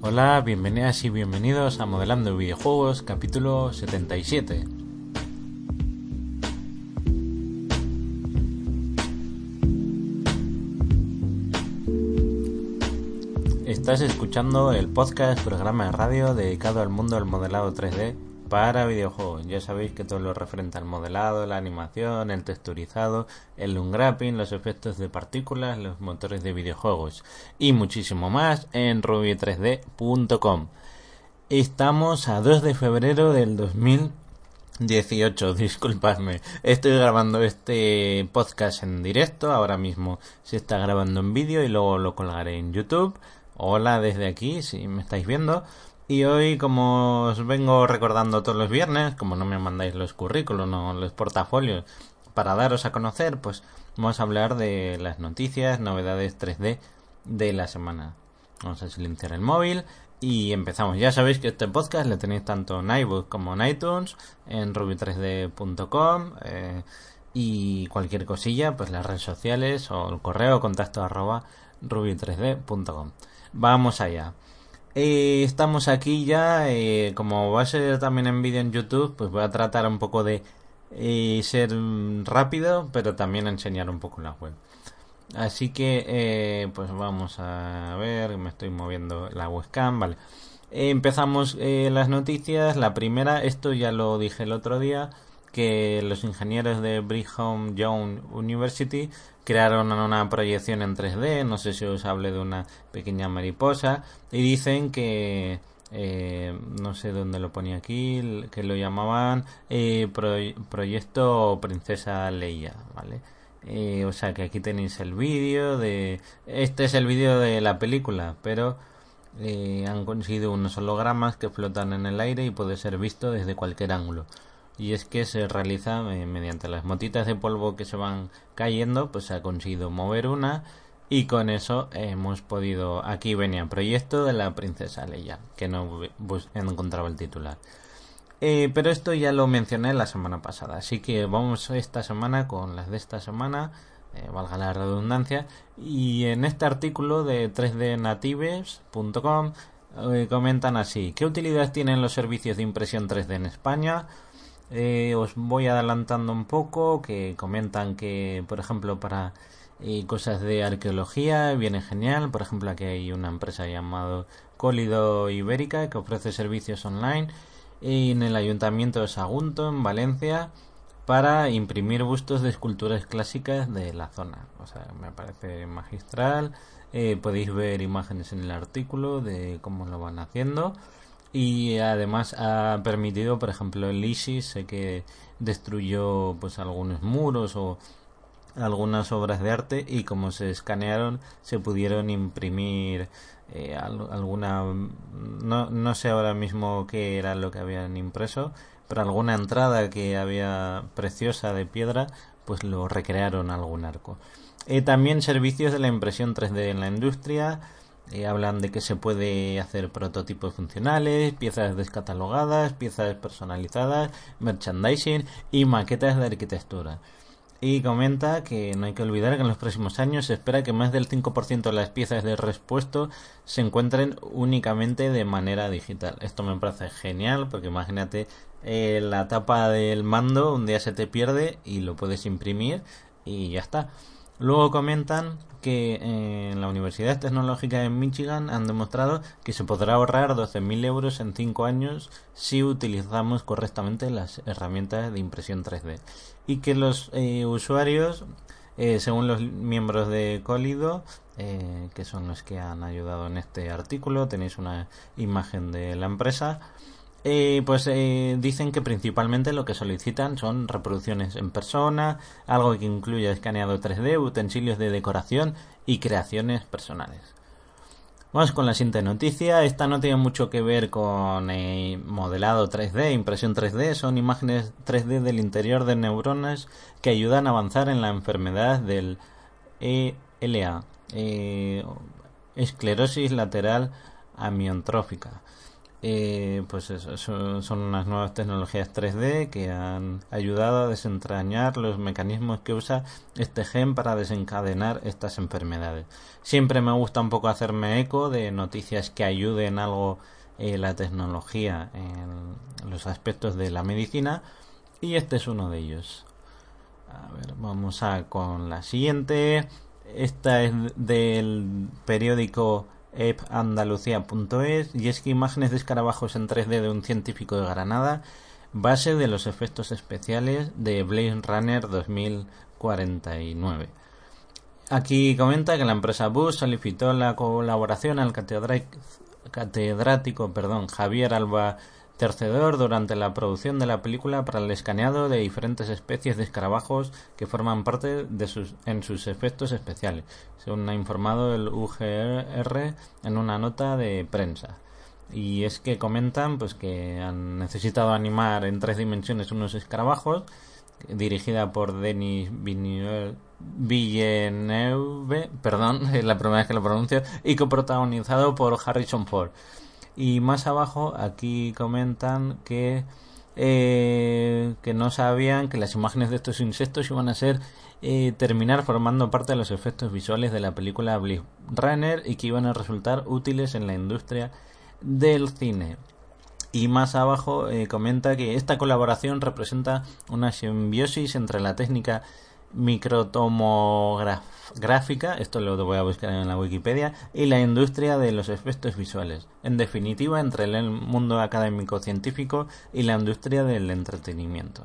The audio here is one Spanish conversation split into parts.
Hola, bienvenidas y bienvenidos a Modelando Videojuegos, capítulo 77. Estás escuchando el podcast programa de radio dedicado al mundo del modelado 3D para videojuegos. Ya sabéis que todo lo referente al modelado, la animación, el texturizado, el unwrapping, los efectos de partículas, los motores de videojuegos y muchísimo más en ruby3d.com. Estamos a 2 de febrero del 2018, disculpadme. Estoy grabando este podcast en directo, ahora mismo se está grabando en vídeo y luego lo colgaré en YouTube. Hola desde aquí, si me estáis viendo. Y hoy, como os vengo recordando todos los viernes, como no me mandáis los currículos o los portafolios para daros a conocer, pues vamos a hablar de las noticias, novedades 3D de la semana. Vamos a silenciar el móvil y empezamos. Ya sabéis que este podcast lo tenéis tanto en iBook como en iTunes, en ruby3d.com eh, y cualquier cosilla, pues las redes sociales o el correo contacto arroba ruby3d.com. Vamos allá. Eh, estamos aquí ya, eh, como va a ser también en vídeo en YouTube, pues voy a tratar un poco de eh, ser rápido, pero también enseñar un poco la web. Así que, pues vamos a ver, me estoy moviendo la webcam, vale. empezamos las noticias. La primera, esto ya lo dije el otro día, que los ingenieros de Brigham Young University crearon una proyección en 3D, no sé si os hablé de una pequeña mariposa, y dicen que, eh, no sé dónde lo ponía aquí, que lo llamaban eh, Proyecto Princesa Leia, ¿vale? Eh, o sea que aquí tenéis el vídeo de... Este es el vídeo de la película, pero han conseguido unos hologramas que flotan en el aire y puede ser visto desde cualquier ángulo y es que se realiza eh, mediante las motitas de polvo que se van cayendo, pues se ha conseguido mover una y con eso hemos podido aquí venía el proyecto de la princesa Leia que no encontraba el titular eh, pero esto ya lo mencioné la semana pasada así que vamos esta semana con las de esta semana eh, valga la redundancia y en este artículo de 3dnatives.com comentan así ¿qué utilidad tienen los servicios de impresión 3D en España? Eh, os voy adelantando un poco que comentan que por ejemplo para eh, cosas de arqueología viene genial. Por ejemplo aquí hay una empresa llamada Cólido Ibérica que ofrece servicios online en el ayuntamiento de Sagunto en Valencia para imprimir bustos de esculturas clásicas de la zona. O sea me parece magistral. Eh, podéis ver imágenes en el artículo de cómo lo van haciendo y además ha permitido por ejemplo el ISIS sé que destruyó pues algunos muros o algunas obras de arte y como se escanearon se pudieron imprimir eh, alguna no, no sé ahora mismo qué era lo que habían impreso pero alguna entrada que había preciosa de piedra pues lo recrearon algún arco. Eh, también servicios de la impresión 3D en la industria eh, hablan de que se puede hacer prototipos funcionales, piezas descatalogadas, piezas personalizadas, merchandising y maquetas de arquitectura. Y comenta que no hay que olvidar que en los próximos años se espera que más del 5% de las piezas de respuesto se encuentren únicamente de manera digital. Esto me parece genial porque imagínate eh, la tapa del mando un día se te pierde y lo puedes imprimir y ya está. Luego comentan que en la Universidad Tecnológica de Michigan han demostrado que se podrá ahorrar 12.000 euros en 5 años si utilizamos correctamente las herramientas de impresión 3D. Y que los eh, usuarios, eh, según los miembros de Colido, eh, que son los que han ayudado en este artículo, tenéis una imagen de la empresa, eh, pues eh, dicen que principalmente lo que solicitan son reproducciones en persona, algo que incluya escaneado 3D, utensilios de decoración y creaciones personales. Vamos con la siguiente noticia. Esta no tiene mucho que ver con eh, modelado 3D, impresión 3D. Son imágenes 3D del interior de neuronas que ayudan a avanzar en la enfermedad del ELA, esclerosis lateral amiotrófica. Eh, pues eso, son unas nuevas tecnologías 3D que han ayudado a desentrañar los mecanismos que usa este gen para desencadenar estas enfermedades. Siempre me gusta un poco hacerme eco de noticias que ayuden algo eh, la tecnología en los aspectos de la medicina y este es uno de ellos. A ver, vamos a con la siguiente. Esta es del periódico epandalucía.es y es que imágenes de escarabajos en 3D de un científico de Granada, base de los efectos especiales de Blade Runner 2049. Aquí comenta que la empresa Bush solicitó la colaboración al catedrático Javier Alba Tercedor durante la producción de la película para el escaneado de diferentes especies de escarabajos que forman parte de sus, en sus efectos especiales, según ha informado el UGR en una nota de prensa. Y es que comentan pues que han necesitado animar en tres dimensiones unos escarabajos, dirigida por Denis Villeneuve, perdón, es la primera vez que lo pronuncio, y coprotagonizado por Harrison Ford. Y más abajo aquí comentan que, eh, que no sabían que las imágenes de estos insectos iban a ser eh, terminar formando parte de los efectos visuales de la película Blade Runner y que iban a resultar útiles en la industria del cine. Y más abajo eh, comenta que esta colaboración representa una simbiosis entre la técnica microtomográfica, esto lo voy a buscar en la Wikipedia, y la industria de los efectos visuales. En definitiva, entre el mundo académico científico y la industria del entretenimiento.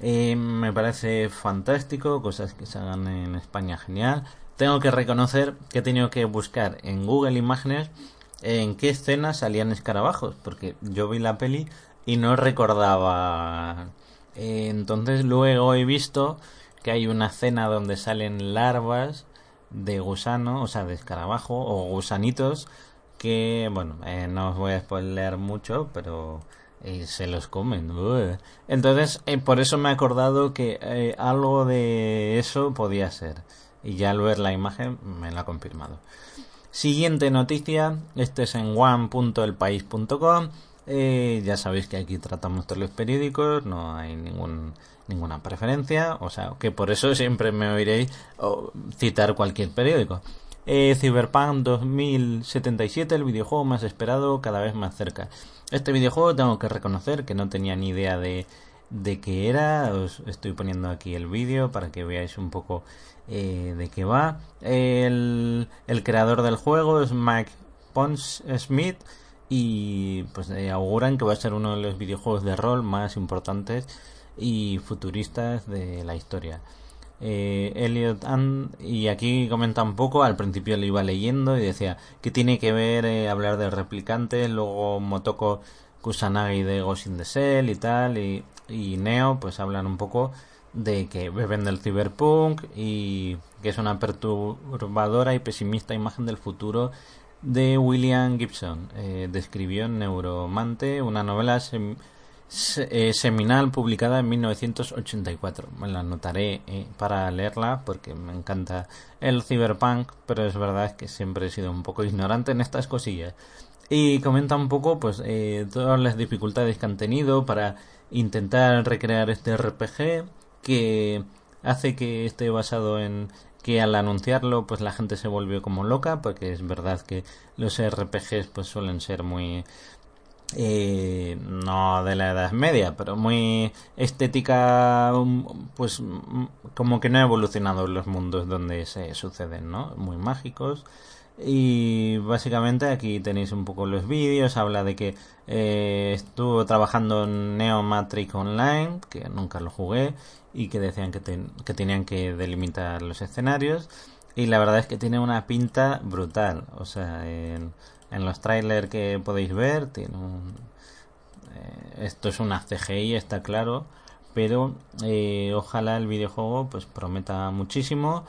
Eh, me parece fantástico, cosas que se hagan en España genial. Tengo que reconocer que he tenido que buscar en Google Imágenes en qué escenas salían escarabajos, porque yo vi la peli y no recordaba. Eh, entonces luego he visto que hay una escena donde salen larvas de gusano, o sea, de escarabajo o gusanitos que, bueno, eh, no os voy a spoiler mucho, pero eh, se los comen. Entonces, eh, por eso me he acordado que algo de eso podía ser. Y ya al ver la imagen me lo ha confirmado. Siguiente noticia, este es en one.elpaís.com. ya sabéis que aquí tratamos todos los periódicos, no hay ningún ninguna preferencia, o sea, que por eso siempre me oiréis citar cualquier periódico. Eh, Cyberpunk 2077, el videojuego más esperado, cada vez más cerca. Este videojuego tengo que reconocer que no tenía ni idea de, de qué era. Os estoy poniendo aquí el vídeo para que veáis un poco eh, de qué va. El, el, creador del juego es Mike Pons Smith y pues eh, auguran que va a ser uno de los videojuegos de rol más importantes y futuristas de la historia. Eh, Elliot and, y aquí comenta un poco, al principio lo iba leyendo y decía que tiene que ver eh, hablar del replicante, luego Motoko Kusanagi de Ghost in the Shell y tal, y, y Neo pues hablan un poco de que beben del cyberpunk y que es una perturbadora y pesimista imagen del futuro de William Gibson. Eh, describió en Neuromante una novela eh, seminal publicada en 1984. Me la anotaré eh, para leerla porque me encanta el cyberpunk, pero es verdad que siempre he sido un poco ignorante en estas cosillas. Y comenta un poco pues todas las dificultades que han tenido para intentar recrear este RPG que hace que esté basado en que al anunciarlo pues la gente se volvió como loca porque es verdad que los RPGs pues suelen ser muy eh, no de la Edad Media, pero muy estética, pues como que no ha evolucionado los mundos donde se suceden, ¿no? Muy mágicos. Y básicamente aquí tenéis un poco los vídeos, habla de que eh, estuvo trabajando en Neo Matrix Online, que nunca lo jugué, y que decían que, que tenían que delimitar los escenarios. Y la verdad es que tiene una pinta brutal, o sea, en los trailers que podéis ver tiene eh, esto es una CGI está claro pero eh, ojalá el videojuego pues prometa muchísimo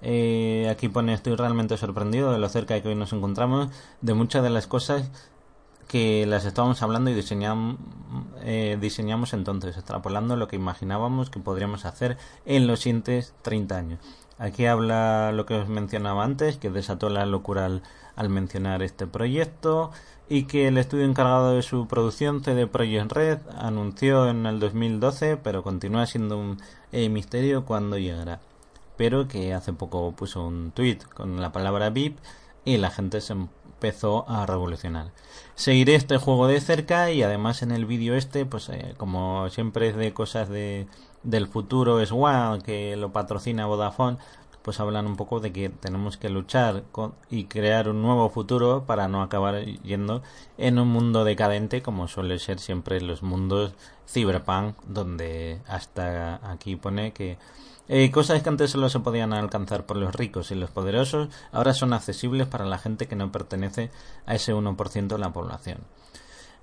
eh, aquí pone estoy realmente sorprendido de lo cerca que hoy nos encontramos de muchas de las cosas que las estábamos hablando y diseñamos, diseñamos entonces, extrapolando lo que imaginábamos que podríamos hacer en los siguientes 30 años. Aquí habla lo que os mencionaba antes, que desató la locura al, mencionar este proyecto y que el estudio encargado de su producción, CD Projekt Red, anunció en el 2012, pero continúa siendo un eh, misterio cuándo llegará. Pero que hace poco puso un tweet con la palabra VIP y la gente se empezó a revolucionar. Seguiré este juego de cerca y además en el vídeo este, pues eh, como siempre es de cosas de del futuro es One, que lo patrocina Vodafone, pues hablan un poco de que tenemos que luchar y crear un nuevo futuro para no acabar yendo en un mundo decadente como suele ser siempre los mundos cyberpunk donde hasta aquí pone que eh, cosas que antes solo se podían alcanzar por los ricos y los poderosos ahora son accesibles para la gente que no pertenece a ese 1% de la población.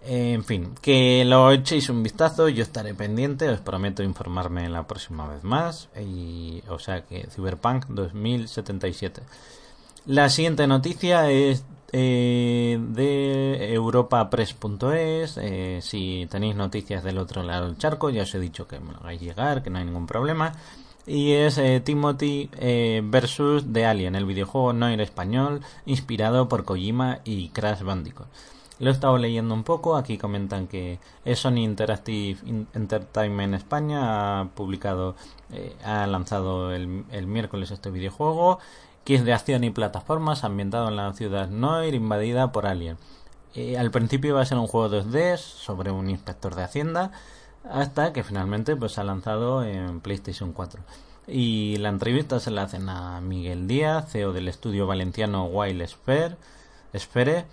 En fin, que lo echéis un vistazo, yo estaré pendiente, os prometo informarme la próxima vez más. Y, o sea que Cyberpunk 2077. La siguiente noticia es eh, de europapress.es. Eh, si tenéis noticias del otro lado del charco, ya os he dicho que me lo hagáis llegar, que no hay ningún problema. Y es eh, Timothy eh, versus The Alien, el videojuego no en español, inspirado por Kojima y Crash Bandicoot. Lo he estado leyendo un poco. Aquí comentan que Sony Interactive Entertainment España ha publicado, eh, ha lanzado el, miércoles este videojuego que es de acción y plataformas ambientado en la ciudad Noir invadida por Alien. Eh, al principio va a ser un juego 2D sobre un inspector de hacienda hasta que finalmente pues ha lanzado en PlayStation 4. Y la entrevista se la hacen a Miguel Díaz, CEO del estudio valenciano Wild Sphere, Sphere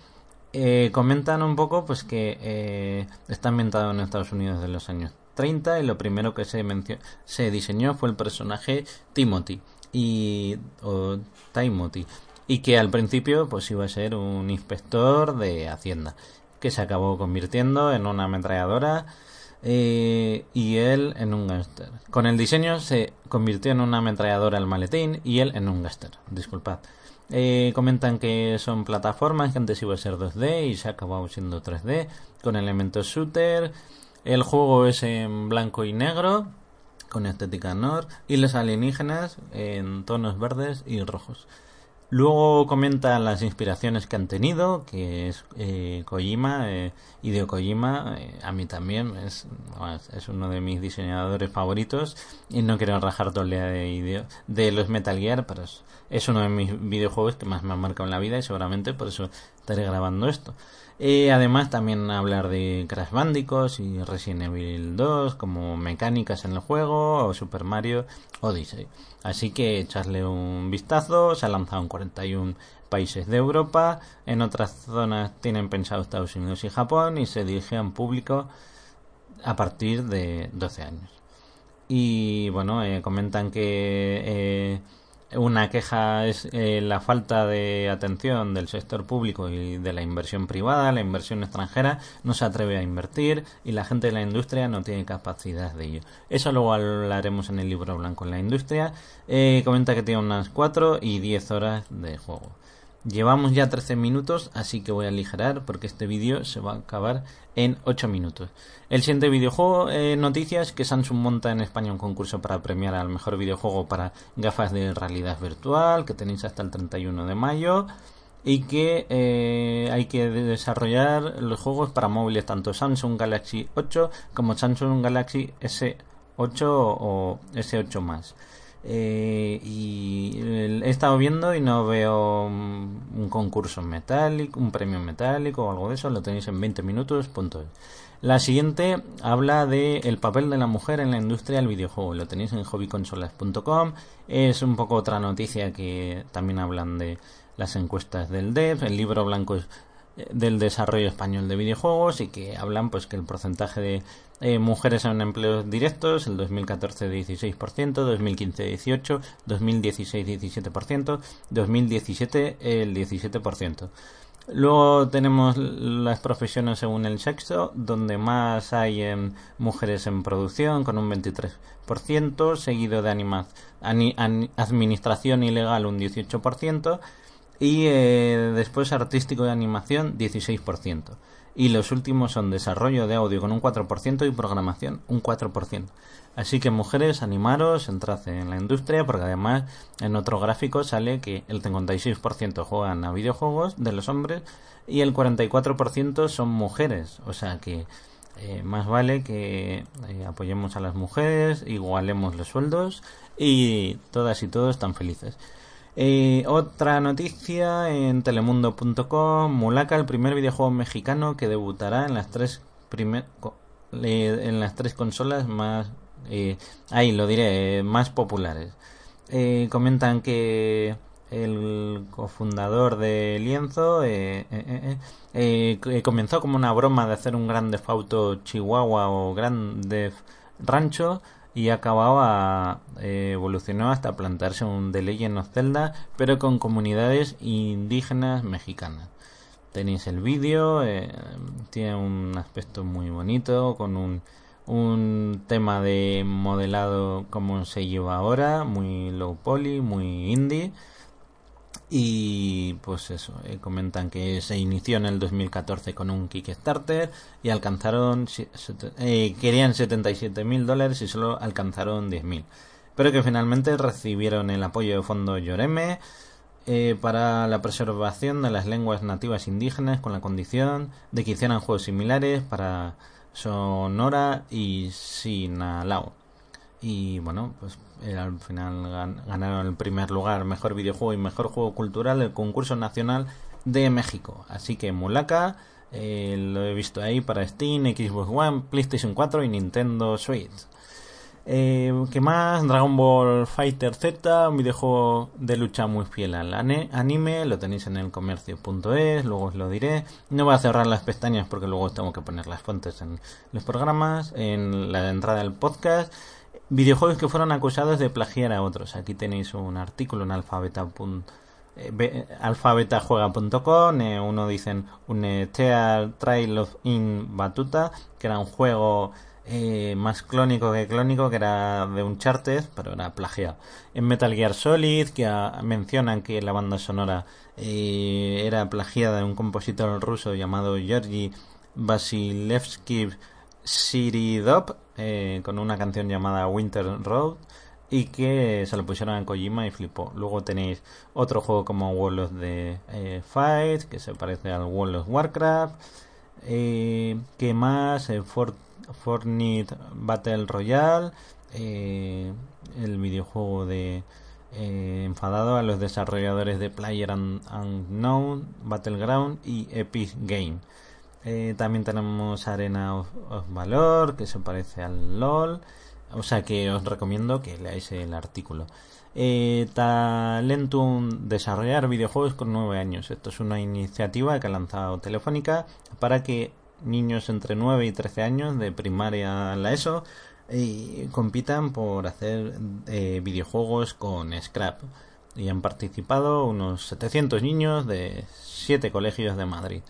eh, comentan un poco pues que eh, está ambientado en Estados Unidos de los años 30 y lo primero que se, se diseñó fue el personaje Timothy y o Timothy y que al principio pues iba a ser un inspector de hacienda que se acabó convirtiendo en una ametralladora eh, y él en un gángster. Con el diseño se convirtió en una ametralladora al maletín y él en un gángster. Disculpad. Eh, comentan que son plataformas que antes iba a ser 2D y se ha acabado siendo 3D con elementos shooter. El juego es en blanco y negro con estética nord y los alienígenas en tonos verdes y rojos. Luego comentan las inspiraciones que han tenido, que es eh, Kojima, eh, Hideo Kojima, eh, a mí también es, es uno de mis diseñadores favoritos y no quiero rajar todo de, los Metal Gear, pero es, uno de mis videojuegos que más me ha marcado en la vida y seguramente por eso estaré grabando esto. Eh, además también hablar de Crash Bandicoot y Resident Evil 2 como mecánicas en el juego o Super Mario Odyssey. Así que echarle un vistazo, se ha lanzado en 41 países de Europa, en otras zonas tienen pensado Estados Unidos y Japón y se dirige a un público a partir de 12 años. Y bueno, eh, comentan que eh, una queja es eh, la falta de atención del sector público y de la inversión privada, la inversión extranjera no se atreve a invertir y la gente de la industria no tiene capacidad de ello. Eso luego hablaremos en el libro blanco en la industria. Eh, comenta que tiene unas 4 y 10 horas de juego. Llevamos ya 13 minutos, así que voy a aligerar porque este vídeo se va a acabar en 8 minutos. El siguiente videojuego, eh, noticias, que Samsung monta en España un concurso para premiar al mejor videojuego para gafas de realidad virtual, que tenéis hasta el 31 de mayo, y que eh, hay que desarrollar los juegos para móviles tanto Samsung Galaxy 8 como Samsung Galaxy S8 o S8 más. Eh, y he estado viendo y no veo un concurso metálico, un premio metálico o algo de eso, lo tenéis en 20 minutos. Punto. La siguiente habla de el papel de la mujer en la industria del videojuego. Lo tenéis en hobbyconsolas.com. Es un poco otra noticia que también hablan de las encuestas del DEF. El libro blanco del desarrollo español de videojuegos y que hablan pues que el porcentaje de eh, mujeres en empleos directos el 2014 16%, 2015 18, 2016 17%, 2017 el 17%. Luego tenemos las profesiones según el sexo, donde más hay mujeres en producción, con un 23%, seguido de administración ilegal un 18%, Y eh, después artístico de animación 16%. Y los últimos son desarrollo de audio con un 4% y programación un 4%. Así que mujeres, animaros, entrad en la industria porque además en otro gráfico sale que el 56% juegan a videojuegos de los hombres y el 44% son mujeres. O sea que eh, más vale que eh, apoyemos a las mujeres, igualemos los sueldos y todas y todos están felices. Eh, otra noticia en telemundo.com, Mulaka, el primer videojuego mexicano que debutará en las tres primer, en las tres consolas más ahí lo diré más populares. comentan que el cofundador de Lienzo, eh, eh, eh, comenzó como una broma de hacer un Grande Auto Chihuahua o Grande Rancho y acababa evolucionó hasta plantarse un The Legend of Zelda, pero con comunidades indígenas mexicanas. Tenéis el vídeo, tiene un aspecto muy bonito, con un, un tema de modelado como se lleva ahora, muy low poly, muy indie y pues eso, eh, comentan que se inició en el 2014 con un Kickstarter y alcanzaron, eh, querían 77 mil dólares y solo alcanzaron 10 mil. Pero que finalmente recibieron el apoyo de Fondo Lloreme eh, para la preservación de las lenguas nativas indígenas con la condición de que hicieran juegos similares para Sonora y Sinalao. Y bueno, pues eh, al final ganaron el primer lugar, mejor videojuego y mejor juego cultural del concurso nacional de México. Así que Mulaka eh, lo he visto ahí para Steam, Xbox One, PlayStation 4 y Nintendo Switch. Eh, ¿Qué más? Dragon Ball Fighter Z, un videojuego de lucha muy fiel al anime, lo tenéis en el comercio.es, luego os lo diré. No voy a cerrar las pestañas porque luego tengo que poner las fuentes en los programas, en la entrada del podcast. Videojuegos que fueron acusados de plagiar a otros. Aquí tenéis un artículo en alfabeta. Eh, alfabetajuega.com eh, uno dicen un eh, Trail of In Batuta que era un juego eh, más clónico que clónico que era de un charter pero era plagiado en Metal Gear Solid que mencionan que la banda sonora era plagiada de un compositor ruso llamado Georgi Vasilevsky Siridop eh, con una canción llamada Winter Road y que se lo pusieron a Kojima y flipó. Luego tenéis otro juego como World of the eh, Fight, que se parece al World of Warcraft. Eh, ¿Qué más? Fortnite Battle Royale. el videojuego de enfadado a los desarrolladores de Player Unknown, Battleground y Epic Game. Eh, también tenemos Arena of, Valor, que se parece al LOL. O sea que os recomiendo que leáis el artículo. Eh, Talentum Desarrollar videojuegos con 9 años. Esto es una iniciativa que ha lanzado Telefónica para que niños entre 9 y 13 años de primaria a la ESO eh, compitan por hacer eh, videojuegos con Scrap. Y han participado unos 700 niños de 7 colegios de Madrid.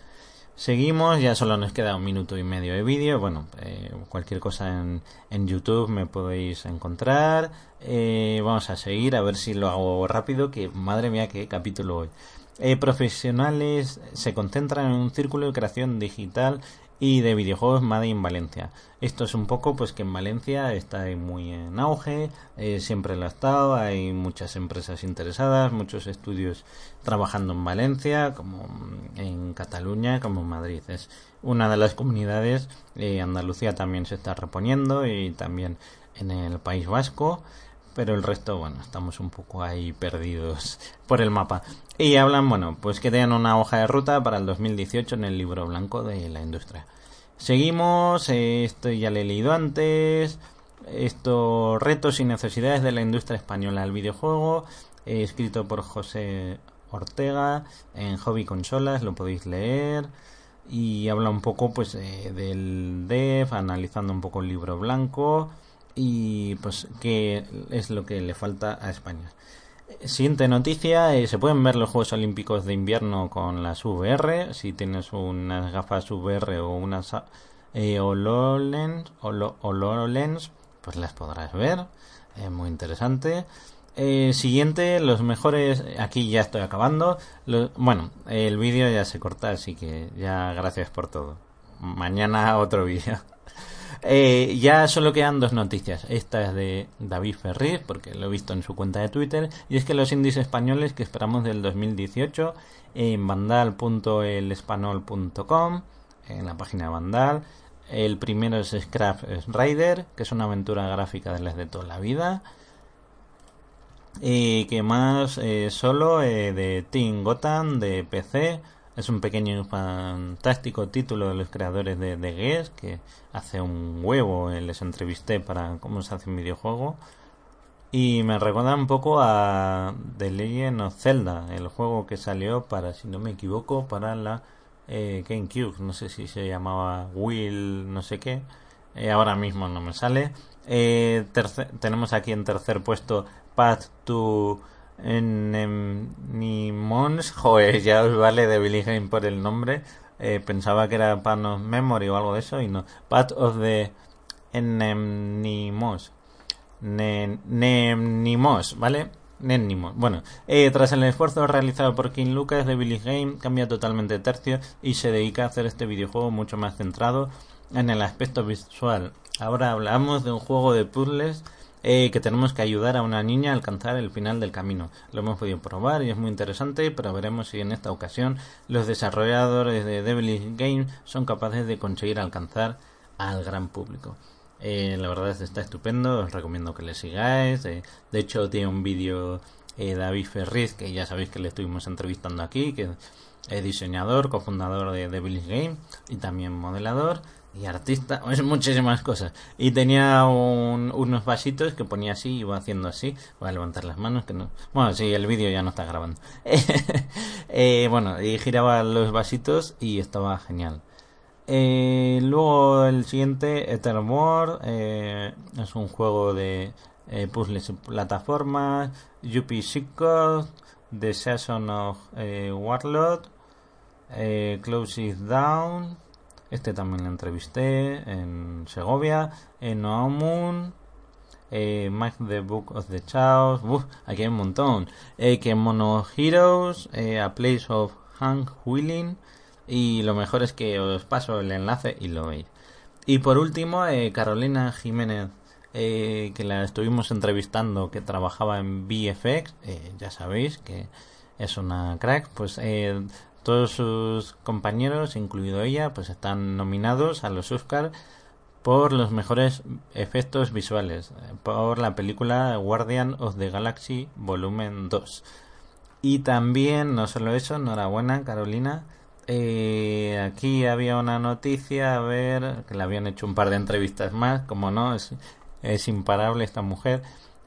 Seguimos, ya solo nos queda un minuto y medio de vídeo. Bueno, eh, cualquier cosa en, en, YouTube me podéis encontrar. Eh, vamos a seguir a ver si lo hago rápido, que madre mía, qué capítulo hoy. Eh, profesionales se concentran en un círculo de creación digital y de videojuegos Made in Valencia. Esto es un poco pues que en Valencia está muy en auge, eh, siempre lo ha estado, hay muchas empresas interesadas, muchos estudios trabajando en Valencia, como en Cataluña, como en Madrid. Es una de las comunidades, eh, Andalucía también se está reponiendo y también en el País Vasco pero el resto, bueno, estamos un poco ahí perdidos por el mapa. Y hablan, bueno, pues que tengan una hoja de ruta para el 2018 en el libro blanco de la industria. Seguimos, esto ya lo he leído antes, estos retos y necesidades de la industria española del videojuego, escrito por José Ortega en Hobby Consolas, lo podéis leer y habla un poco pues eh, del dev, analizando un poco el libro blanco y pues qué es lo que le falta a España. Siguiente noticia, eh, se pueden ver los Juegos Olímpicos de invierno con las VR, si tienes unas gafas VR o unas eh, pues las podrás ver, es muy interesante. Eh, siguiente, los mejores. Aquí ya estoy acabando. bueno, el vídeo ya se corta, así que ya gracias por todo. Mañana otro vídeo. Eh, ya solo quedan dos noticias. Esta es de David Ferriz, porque lo he visto en su cuenta de Twitter. Y es que los indies españoles que esperamos del 2018 en vandal.elespanol.com, en la página de Vandal. El primero es Scrap Rider, que es una aventura gráfica de las de toda la vida. Y que más eh, solo eh, de Team Gotham de PC. Es un pequeño y fantástico título de los creadores de, de Guess, que hace un huevo eh, les entrevisté para cómo se hace un videojuego. Y me recuerda un poco a The Legend of Zelda, el juego que salió para, si no me equivoco, para la GameCube. No sé si se llamaba Will, no sé qué. ahora mismo no me sale. tenemos aquí en tercer puesto Path to Enemimons. Joder, ya os vale de Billy por el nombre. Eh, pensaba que era Path of Memory o algo de eso y no. Path of the Enemimos. Nemnimos, ¿vale? Nenimos. Bueno, eh, tras el esfuerzo realizado por King Lucas de Billy Game, cambia totalmente de tercio y se dedica a hacer este videojuego mucho más centrado en el aspecto visual. Ahora hablamos de un juego de puzzles eh, que tenemos que ayudar a una niña a alcanzar el final del camino. Lo hemos podido probar y es muy interesante, pero veremos si en esta ocasión los desarrolladores de Devil Games son capaces de conseguir alcanzar al gran público. Eh, la verdad es que está estupendo, os recomiendo que le sigáis. Eh, de hecho, tiene un vídeo David Ferriz, que ya sabéis que le estuvimos entrevistando aquí, que es diseñador, cofundador de Devil Games y también modelador y artista, es muchísimas cosas. Y tenía unos vasitos que ponía así, iba haciendo así. Voy a levantar las manos, que no. Bueno, sí, el vídeo ya no está grabando. eh, bueno, y giraba los vasitos y estaba genial. Eh, luego el siguiente, Eternal eh, es un juego de eh, puzzles y plataformas. Yuppie Secret, The Season of Warlord, Close It Down. Este también lo entrevisté en Segovia, en Noamun, eh, Mike the Book of the Chaos, Uf, aquí hay un montón. Eh, que Mono Heroes, eh, A Place of Hank Willing. Y lo mejor es que os paso el enlace y lo veis. Y por último, eh, Carolina Jiménez, eh, que la estuvimos entrevistando, que trabajaba en VFX, ya sabéis que es una crack, pues todos sus compañeros, incluido ella, pues están nominados a los Oscar por los mejores efectos visuales eh, por la película Guardian of the Galaxy Volumen 2. Y también, no solo eso, enhorabuena Carolina. Eh, aquí había una noticia, a ver, que le habían hecho un par de entrevistas más, como no, es, es imparable esta mujer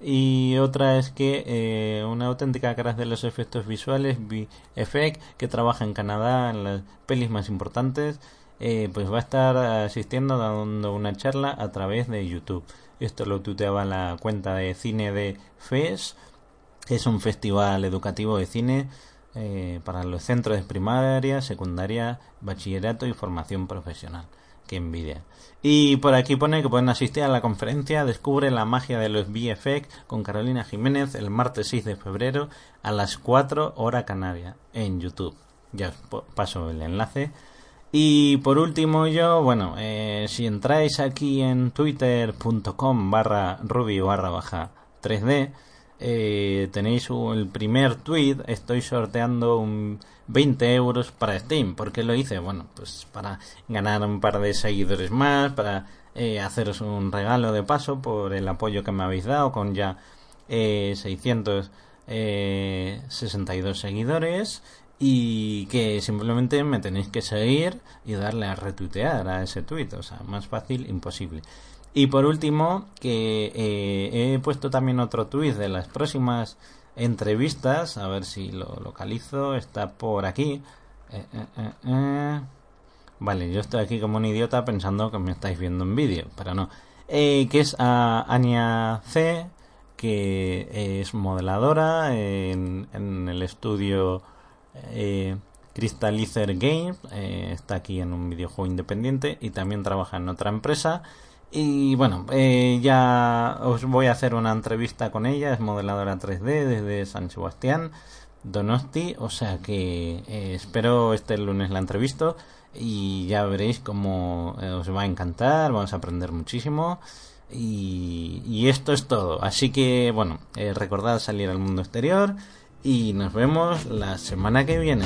y otra es que eh, una auténtica cara de los efectos visuales, VFX, que trabaja en Canadá en las pelis más importantes, eh, pues va a estar asistiendo dando una charla a través de YouTube. Esto lo tuteaba la cuenta de cine de FES, que es un festival educativo de cine eh, para los centros de primaria, secundaria, bachillerato y formación profesional envidia. Y por aquí pone que pueden asistir a la conferencia Descubre la magia de los VFX con Carolina Jiménez el martes 6 de febrero a las 4 hora canaria en YouTube. Ya os paso el enlace. Y por último yo, bueno, eh, si entráis aquí en twitter.com barra ruby barra baja 3D, eh, tenéis el primer tweet, estoy sorteando un 20 euros para Steam. ¿Por qué lo hice? Bueno, pues para ganar un par de seguidores más, para eh, haceros un regalo de paso por el apoyo que me habéis dado con ya eh, 662 eh, seguidores y que simplemente me tenéis que seguir y darle a retuitear a ese tweet, o sea, más fácil imposible. Y por último, que eh, he puesto también otro tweet de las próximas entrevistas, a ver si lo localizo, está por aquí. Eh, eh, vale, yo estoy aquí como un idiota pensando que me estáis viendo en vídeo, pero no. que es a Anya C, que es modeladora en, en el estudio Crystalizer Games, está aquí en un videojuego independiente y también trabaja en otra empresa Y bueno, eh, ya os voy a hacer una entrevista con ella, es modeladora 3D desde San Sebastián, Donosti, o sea que eh, espero este lunes la entrevista y ya veréis cómo eh, os va a encantar, vamos a aprender muchísimo. Y, y esto es todo. Así que, bueno, recordad salir al mundo exterior y nos vemos la semana que viene.